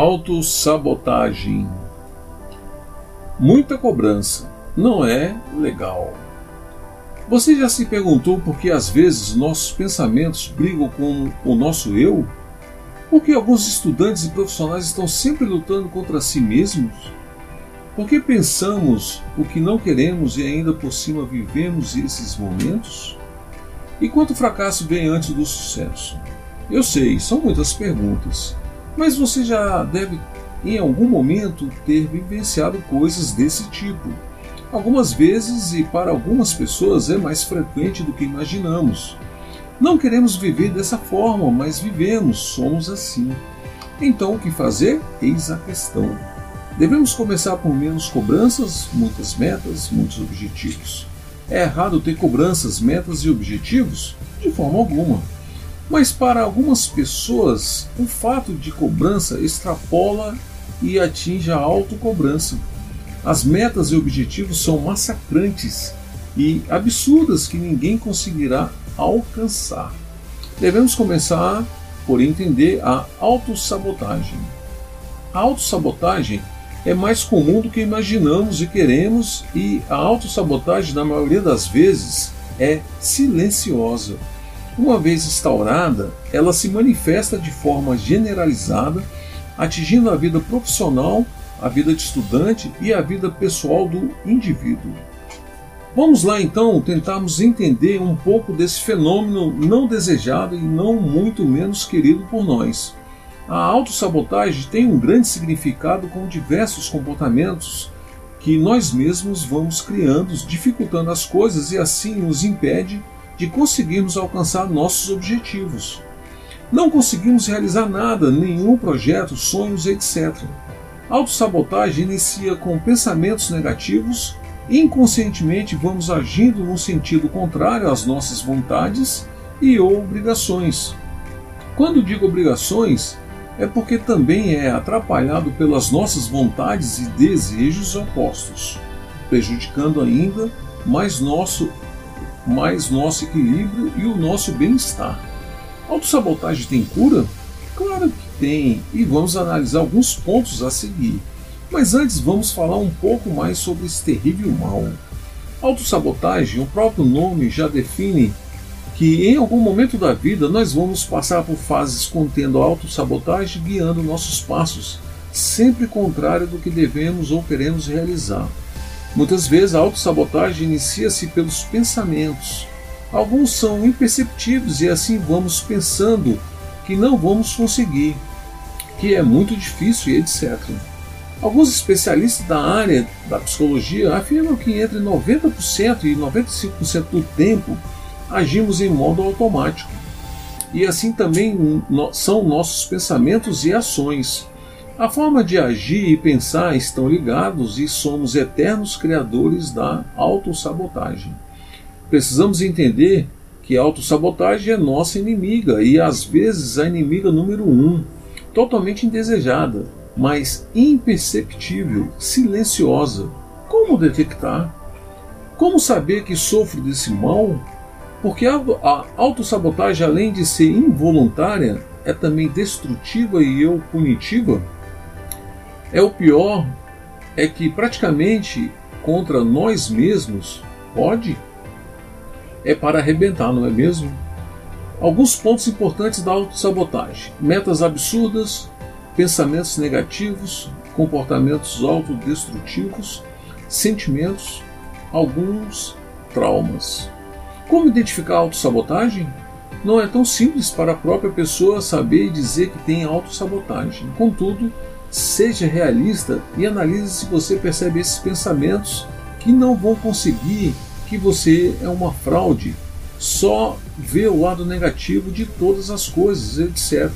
Autossabotagem. Muita cobrança não é legal. Você já se perguntou por que às vezes nossos pensamentos brigam com o nosso eu? Por que alguns estudantes e profissionais estão sempre lutando contra si mesmos? Por que pensamos o que não queremos e ainda por cima vivemos esses momentos? E quanto fracasso vem antes do sucesso? Eu sei, são muitas perguntas. Mas você já deve, em algum momento, ter vivenciado coisas desse tipo. Algumas vezes e para algumas pessoas é mais frequente do que imaginamos. Não queremos viver dessa forma, mas vivemos, somos assim. Então, o que fazer? Eis a questão. Devemos começar por menos cobranças, muitas metas, muitos objetivos. É errado ter cobranças, metas e objetivos? De forma alguma. Mas para algumas pessoas, o fato de cobrança extrapola e atinge a autocobrança. As metas e objetivos são massacrantes e absurdas que ninguém conseguirá alcançar. Devemos começar por entender a autossabotagem. A autossabotagem é mais comum do que imaginamos e queremos, e a autossabotagem, na maioria das vezes, é silenciosa. Uma vez instaurada, ela se manifesta de forma generalizada, atingindo a vida profissional, a vida de estudante e a vida pessoal do indivíduo. Vamos lá então tentarmos entender um pouco desse fenômeno não desejado e não muito menos querido por nós. A autossabotagem tem um grande significado com diversos comportamentos que nós mesmos vamos criando, dificultando as coisas e assim nos impede de conseguirmos alcançar nossos objetivos. Não conseguimos realizar nada, nenhum projeto, sonhos, etc. Autossabotagem inicia com pensamentos negativos inconscientemente vamos agindo no sentido contrário às nossas vontades e ou obrigações. Quando digo obrigações, é porque também é atrapalhado pelas nossas vontades e desejos opostos, prejudicando ainda mais nosso mais nosso equilíbrio e o nosso bem-estar. Autossabotagem tem cura? Claro que tem, e vamos analisar alguns pontos a seguir. Mas antes vamos falar um pouco mais sobre esse terrível mal. Autossabotagem, o próprio nome já define que em algum momento da vida nós vamos passar por fases contendo autossabotagem guiando nossos passos, sempre contrário do que devemos ou queremos realizar. Muitas vezes a autossabotagem inicia-se pelos pensamentos. Alguns são imperceptíveis e assim vamos pensando que não vamos conseguir, que é muito difícil e etc. Alguns especialistas da área da psicologia afirmam que entre 90% e 95% do tempo agimos em modo automático. E assim também são nossos pensamentos e ações. A forma de agir e pensar estão ligados e somos eternos criadores da autossabotagem. Precisamos entender que a autossabotagem é nossa inimiga e às vezes a inimiga número um, totalmente indesejada, mas imperceptível, silenciosa. Como detectar? Como saber que sofro desse mal? Porque a autossabotagem, além de ser involuntária, é também destrutiva e eu punitiva. É o pior é que praticamente contra nós mesmos pode é para arrebentar, não é mesmo? Alguns pontos importantes da autossabotagem: metas absurdas, pensamentos negativos, comportamentos autodestrutivos, sentimentos, alguns traumas. Como identificar a autossabotagem? Não é tão simples para a própria pessoa saber e dizer que tem autossabotagem. Contudo, seja realista e analise se você percebe esses pensamentos que não vão conseguir que você é uma fraude. Só vê o lado negativo de todas as coisas, etc.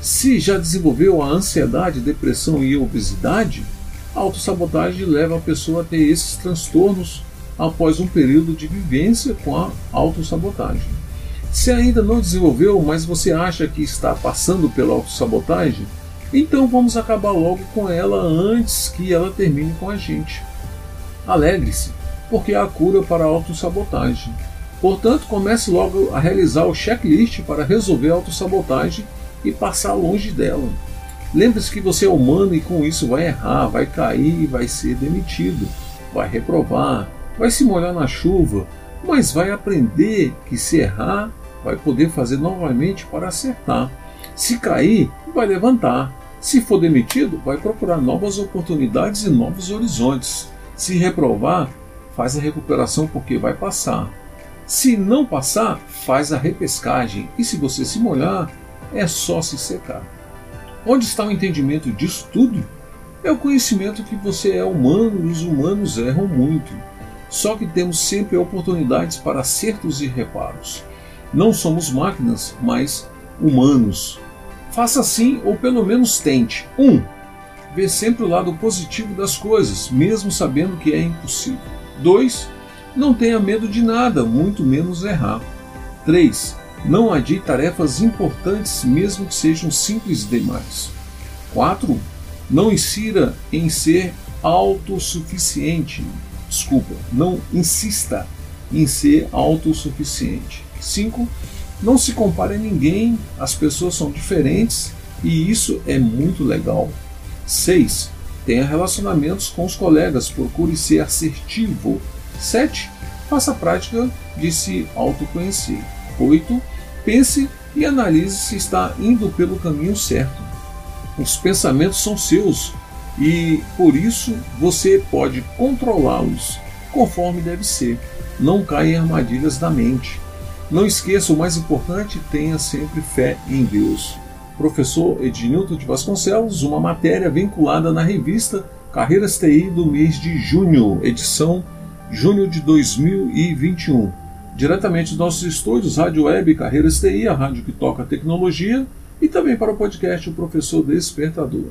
Se já desenvolveu a ansiedade, depressão e obesidade, a autossabotagem leva a pessoa a ter esses transtornos após um período de vivência com a autossabotagem. Se ainda não desenvolveu, mas você acha que está passando pela autossabotagem, então vamos acabar logo com ela antes que ela termine com a gente. Alegre-se, porque há cura para a autossabotagem. Portanto, comece logo a realizar o checklist para resolver a autossabotagem e passar longe dela. Lembre-se que você é humano e com isso vai errar, vai cair, vai ser demitido, vai reprovar, vai se molhar na chuva, mas vai aprender que se errar, vai poder fazer novamente para acertar. Se cair, vai levantar. Se for demitido, vai procurar novas oportunidades e novos horizontes. Se reprovar, faz a recuperação porque vai passar. Se não passar, faz a repescagem. E se você se molhar, é só se secar. Onde está o entendimento disso tudo? É o conhecimento que você é humano e os humanos erram muito. Só que temos sempre oportunidades para acertos e reparos. Não somos máquinas, mas humanos. Faça assim ou pelo menos tente. 1. Um, vê sempre o lado positivo das coisas, mesmo sabendo que é impossível. 2. Não tenha medo de nada, muito menos errar. 3. Não adie tarefas importantes, mesmo que sejam simples demais. 4. Não insira em ser autossuficiente. Desculpa, não insista em ser autossuficiente. 5. Não se compare a ninguém, as pessoas são diferentes e isso é muito legal. 6. Tenha relacionamentos com os colegas, procure ser assertivo. 7. Faça a prática de se autoconhecer. 8. Pense e analise se está indo pelo caminho certo. Os pensamentos são seus e por isso você pode controlá-los conforme deve ser. Não caia em armadilhas da mente. Não esqueça o mais importante: tenha sempre fé em Deus. Professor Ednilton de Vasconcelos, uma matéria vinculada na revista Carreiras TI do mês de junho, edição junho de 2021 diretamente dos nossos estúdios, Rádio Web Carreiras TI, a rádio que toca tecnologia, e também para o podcast O Professor Despertador.